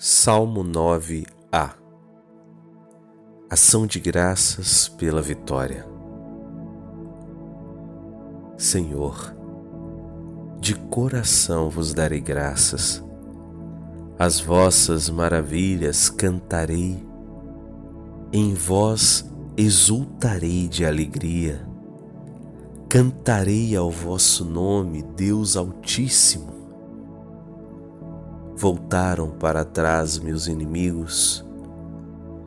Salmo 9a Ação de graças pela vitória. Senhor, de coração vos darei graças, as vossas maravilhas cantarei, em vós exultarei de alegria, cantarei ao vosso nome, Deus Altíssimo Voltaram para trás meus inimigos,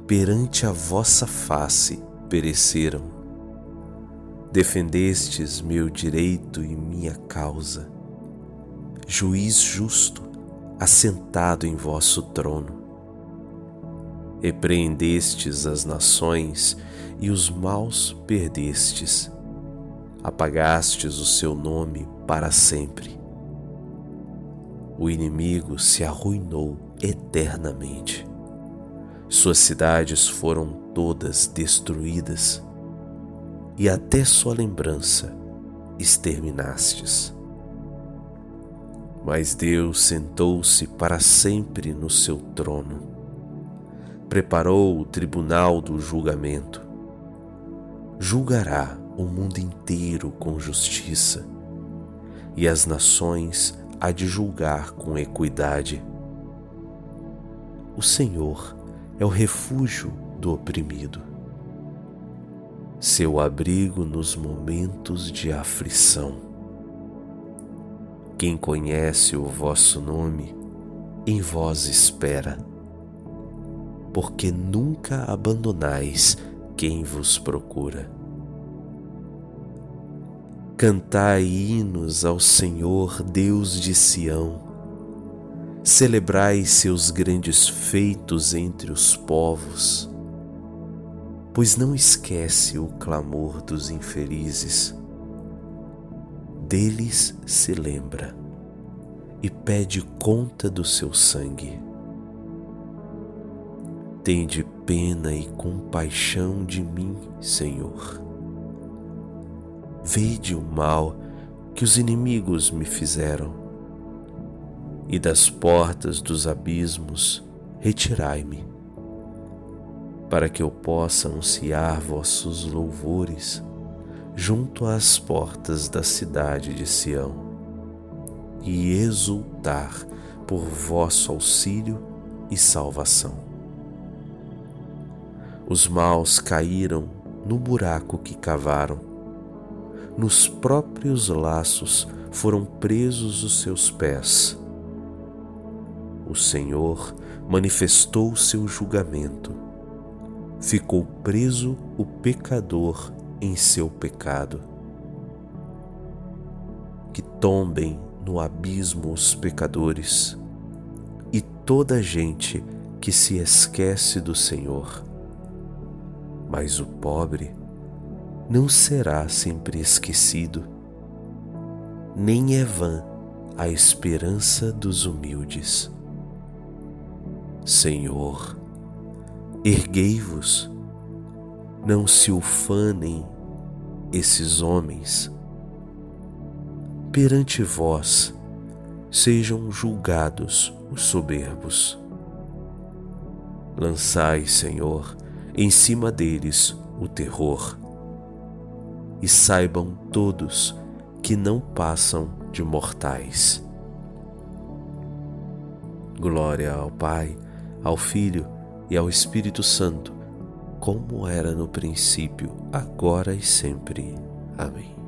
perante a vossa face pereceram. Defendestes meu direito e minha causa, juiz justo, assentado em vosso trono. Repreendestes as nações e os maus perdestes, apagastes o seu nome para sempre o inimigo se arruinou eternamente. Suas cidades foram todas destruídas, e até sua lembrança exterminastes. Mas Deus sentou-se para sempre no seu trono, preparou o tribunal do julgamento, julgará o mundo inteiro com justiça, e as nações há de julgar com equidade. O Senhor é o refúgio do oprimido, seu abrigo nos momentos de aflição. Quem conhece o vosso nome, em vós espera, porque nunca abandonais quem vos procura. Cantai hinos ao Senhor Deus de Sião. Celebrai seus grandes feitos entre os povos, pois não esquece o clamor dos infelizes. Deles se lembra e pede conta do seu sangue. Tende pena e compaixão de mim, Senhor Vede o mal que os inimigos me fizeram, e das portas dos abismos retirai-me, para que eu possa anunciar vossos louvores junto às portas da cidade de Sião e exultar por vosso auxílio e salvação. Os maus caíram no buraco que cavaram nos próprios laços foram presos os seus pés. O Senhor manifestou seu julgamento. Ficou preso o pecador em seu pecado. Que tombem no abismo os pecadores e toda a gente que se esquece do Senhor. Mas o pobre não será sempre esquecido, nem é vã a esperança dos humildes. Senhor, erguei-vos, não se ufanem esses homens. Perante vós sejam julgados os soberbos. Lançai, Senhor, em cima deles o terror e saibam todos que não passam de mortais. Glória ao Pai, ao Filho e ao Espírito Santo, como era no princípio, agora e sempre. Amém.